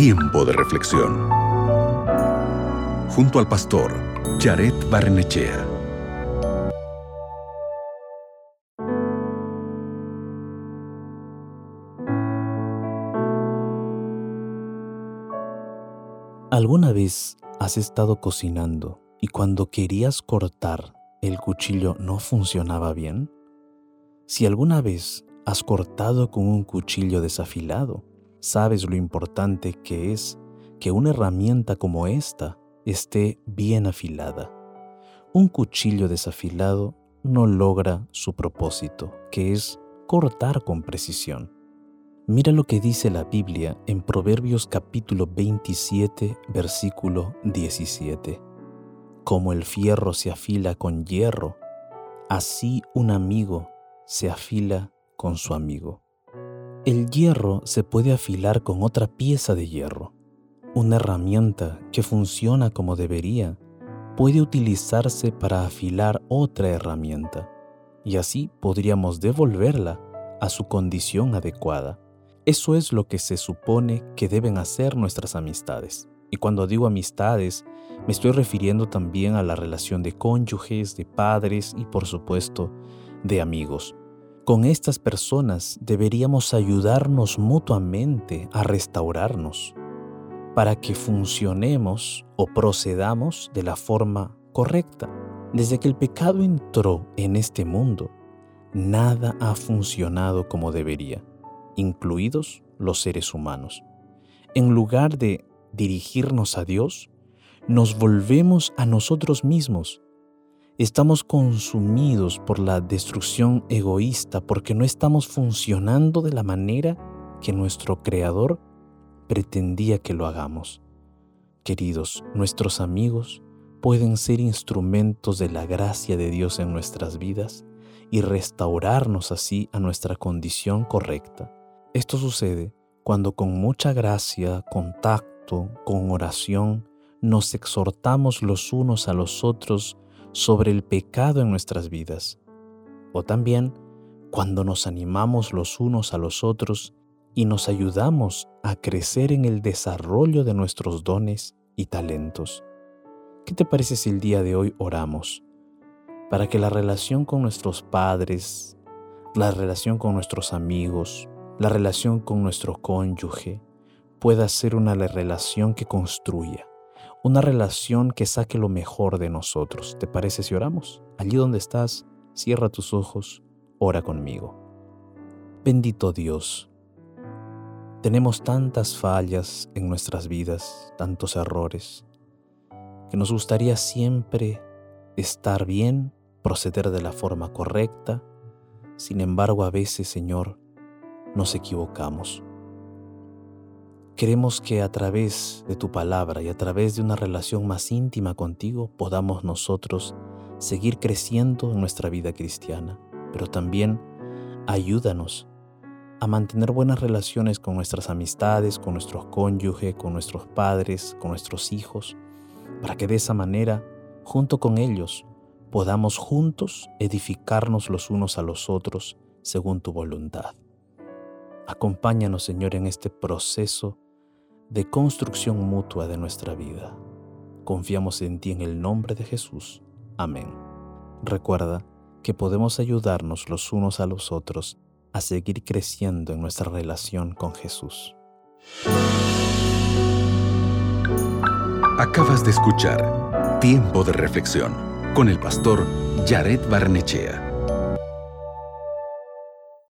Tiempo de reflexión. Junto al pastor Jared Barnechea. ¿Alguna vez has estado cocinando y cuando querías cortar el cuchillo no funcionaba bien? Si alguna vez has cortado con un cuchillo desafilado, sabes lo importante que es que una herramienta como esta esté bien afilada. Un cuchillo desafilado no logra su propósito, que es cortar con precisión. Mira lo que dice la Biblia en Proverbios capítulo 27, versículo 17. Como el fierro se afila con hierro, así un amigo se afila con su amigo. El hierro se puede afilar con otra pieza de hierro. Una herramienta que funciona como debería puede utilizarse para afilar otra herramienta y así podríamos devolverla a su condición adecuada. Eso es lo que se supone que deben hacer nuestras amistades. Y cuando digo amistades, me estoy refiriendo también a la relación de cónyuges, de padres y por supuesto de amigos. Con estas personas deberíamos ayudarnos mutuamente a restaurarnos para que funcionemos o procedamos de la forma correcta. Desde que el pecado entró en este mundo, nada ha funcionado como debería, incluidos los seres humanos. En lugar de dirigirnos a Dios, nos volvemos a nosotros mismos Estamos consumidos por la destrucción egoísta porque no estamos funcionando de la manera que nuestro Creador pretendía que lo hagamos. Queridos, nuestros amigos pueden ser instrumentos de la gracia de Dios en nuestras vidas y restaurarnos así a nuestra condición correcta. Esto sucede cuando con mucha gracia, contacto, con oración, nos exhortamos los unos a los otros sobre el pecado en nuestras vidas, o también cuando nos animamos los unos a los otros y nos ayudamos a crecer en el desarrollo de nuestros dones y talentos. ¿Qué te parece si el día de hoy oramos para que la relación con nuestros padres, la relación con nuestros amigos, la relación con nuestro cónyuge pueda ser una relación que construya, una relación que saque lo mejor de nosotros. ¿Te parece si oramos? Allí donde estás, cierra tus ojos, ora conmigo. Bendito Dios, tenemos tantas fallas en nuestras vidas, tantos errores, que nos gustaría siempre estar bien, proceder de la forma correcta. Sin embargo, a veces, Señor, nos equivocamos. Queremos que a través de tu palabra y a través de una relación más íntima contigo podamos nosotros seguir creciendo en nuestra vida cristiana, pero también ayúdanos a mantener buenas relaciones con nuestras amistades, con nuestros cónyuges, con nuestros padres, con nuestros hijos, para que de esa manera, junto con ellos, podamos juntos edificarnos los unos a los otros según tu voluntad. Acompáñanos, Señor, en este proceso de construcción mutua de nuestra vida. Confiamos en ti en el nombre de Jesús. Amén. Recuerda que podemos ayudarnos los unos a los otros a seguir creciendo en nuestra relación con Jesús. Acabas de escuchar Tiempo de Reflexión con el pastor Jared Barnechea.